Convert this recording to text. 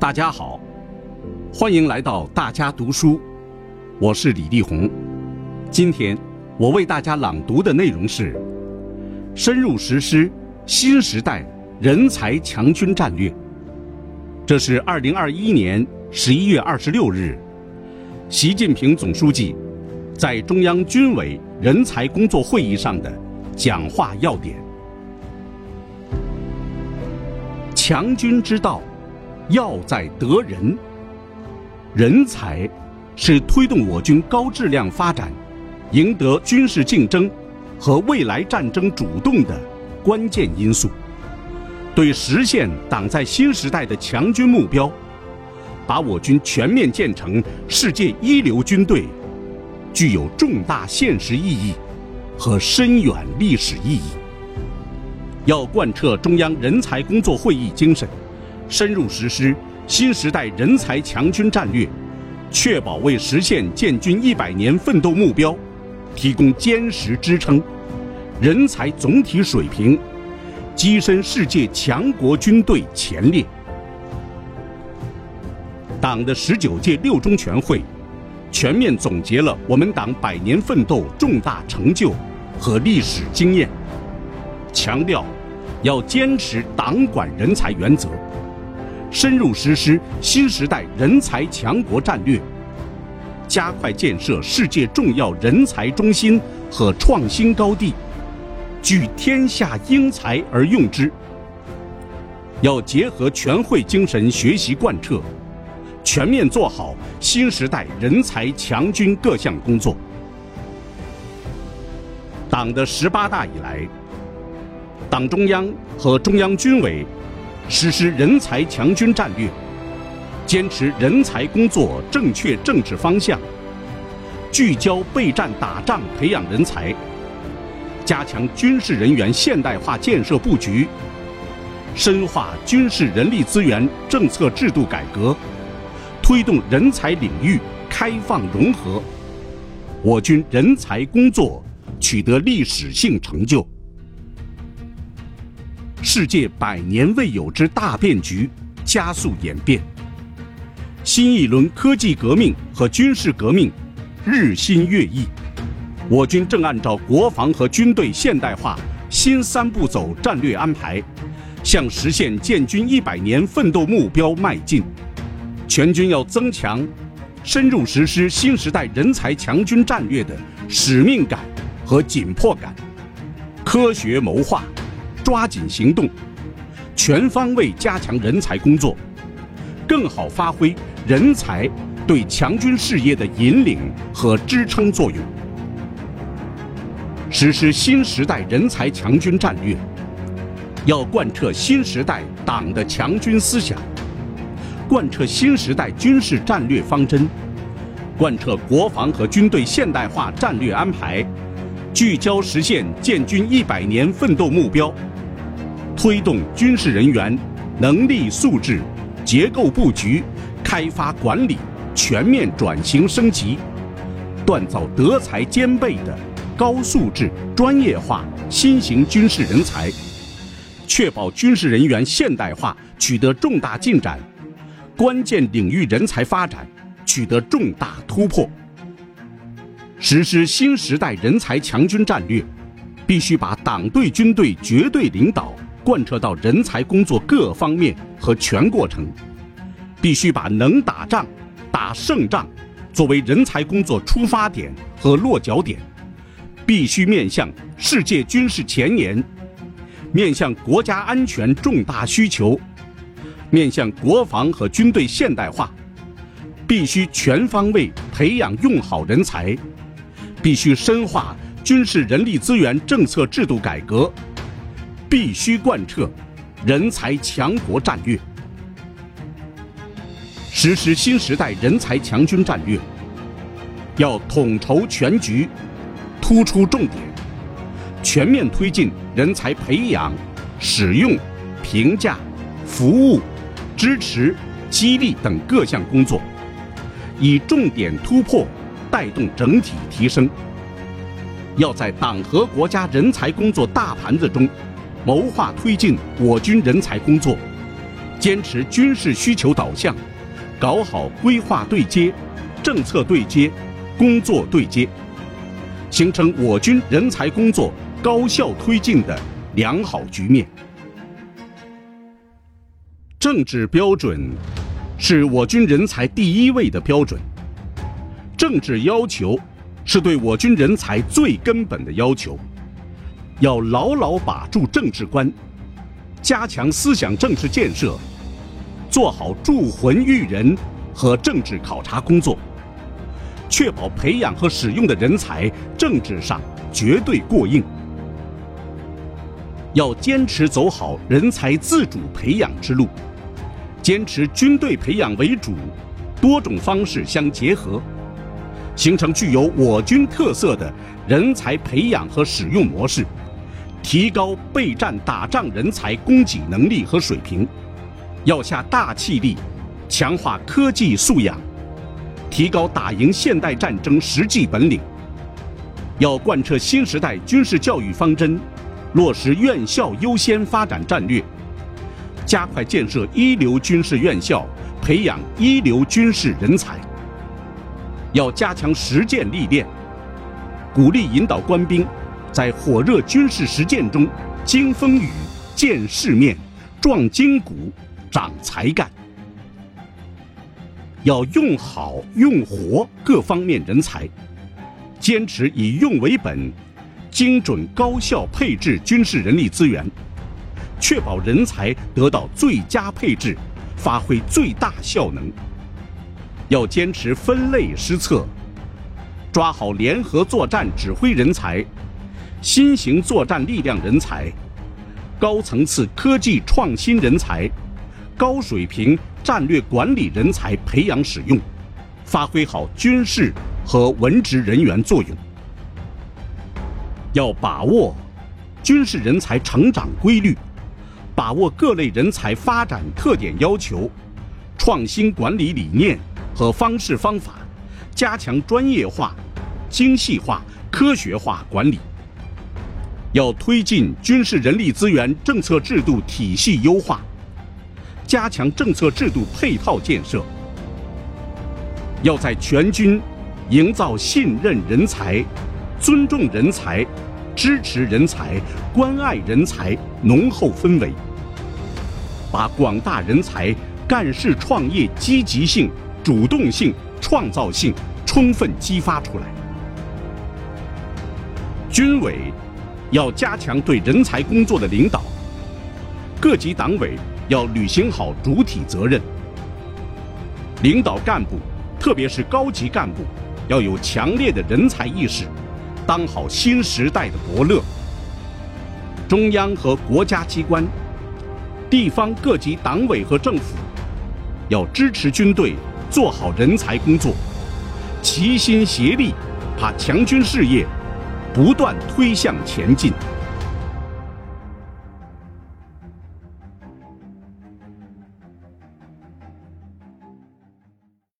大家好，欢迎来到大家读书，我是李立宏。今天我为大家朗读的内容是：深入实施新时代人才强军战略。这是二零二一年十一月二十六日，习近平总书记在中央军委人才工作会议上的讲话要点。强军之道。要在得人，人才是推动我军高质量发展、赢得军事竞争和未来战争主动的关键因素。对实现党在新时代的强军目标，把我军全面建成世界一流军队，具有重大现实意义和深远历史意义。要贯彻中央人才工作会议精神。深入实施新时代人才强军战略，确保为实现建军一百年奋斗目标提供坚实支撑，人才总体水平跻身世界强国军队前列。党的十九届六中全会全面总结了我们党百年奋斗重大成就和历史经验，强调要坚持党管人才原则。深入实施新时代人才强国战略，加快建设世界重要人才中心和创新高地，聚天下英才而用之。要结合全会精神学习贯彻，全面做好新时代人才强军各项工作。党的十八大以来，党中央和中央军委。实施人才强军战略，坚持人才工作正确政治方向，聚焦备战打仗培养人才，加强军事人员现代化建设布局，深化军事人力资源政策制度改革，推动人才领域开放融合，我军人才工作取得历史性成就。世界百年未有之大变局加速演变，新一轮科技革命和军事革命日新月异，我军正按照国防和军队现代化新三步走战略安排，向实现建军一百年奋斗目标迈进。全军要增强深入实施新时代人才强军战略的使命感和紧迫感，科学谋划。抓紧行动，全方位加强人才工作，更好发挥人才对强军事业的引领和支撑作用。实施新时代人才强军战略，要贯彻新时代党的强军思想，贯彻新时代军事战略方针，贯彻国防和军队现代化战略安排，聚焦实现建军一百年奋斗目标。推动军事人员能力素质、结构布局、开发管理全面转型升级，锻造德才兼备的高素质、专业化新型军事人才，确保军事人员现代化取得重大进展，关键领域人才发展取得重大突破。实施新时代人才强军战略，必须把党对军队绝对领导。贯彻到人才工作各方面和全过程，必须把能打仗、打胜仗作为人才工作出发点和落脚点，必须面向世界军事前沿，面向国家安全重大需求，面向国防和军队现代化，必须全方位培养用好人才，必须深化军事人力资源政策制度改革。必须贯彻人才强国战略，实施新时代人才强军战略，要统筹全局，突出重点，全面推进人才培养、使用、评价、服务、支持、激励等各项工作，以重点突破带动整体提升。要在党和国家人才工作大盘子中。谋划推进我军人才工作，坚持军事需求导向，搞好规划对接、政策对接、工作对接，形成我军人才工作高效推进的良好局面。政治标准是我军人才第一位的标准，政治要求是对我军人才最根本的要求，要牢牢把住政治观，加强思想政治建设，做好铸魂育人和政治考察工作，确保培养和使用的人才政治上绝对过硬。要坚持走好人才自主培养之路。坚持军队培养为主，多种方式相结合，形成具有我军特色的人才培养和使用模式，提高备战打仗人才供给能力和水平。要下大气力，强化科技素养，提高打赢现代战争实际本领。要贯彻新时代军事教育方针，落实院校优先发展战略。加快建设一流军事院校，培养一流军事人才。要加强实践历练，鼓励引导官兵在火热军事实践中经风雨、见世面、壮筋骨、长才干。要用好用活各方面人才，坚持以用为本，精准高效配置军事人力资源。确保人才得到最佳配置，发挥最大效能。要坚持分类施策，抓好联合作战指挥人才、新型作战力量人才、高层次科技创新人才、高水平战略管理人才培养使用，发挥好军事和文职人员作用。要把握军事人才成长规律。把握各类人才发展特点要求，创新管理理念和方式方法，加强专业化、精细化、科学化管理。要推进军事人力资源政策制度体系优化，加强政策制度配套建设。要在全军营造信任人才、尊重人才、支持人才、关爱人才浓厚氛围。把广大人才干事创业积极性、主动性、创造性充分激发出来。军委要加强对人才工作的领导，各级党委要履行好主体责任。领导干部，特别是高级干部，要有强烈的人才意识，当好新时代的伯乐。中央和国家机关。地方各级党委和政府要支持军队做好人才工作，齐心协力，把强军事业不断推向前进。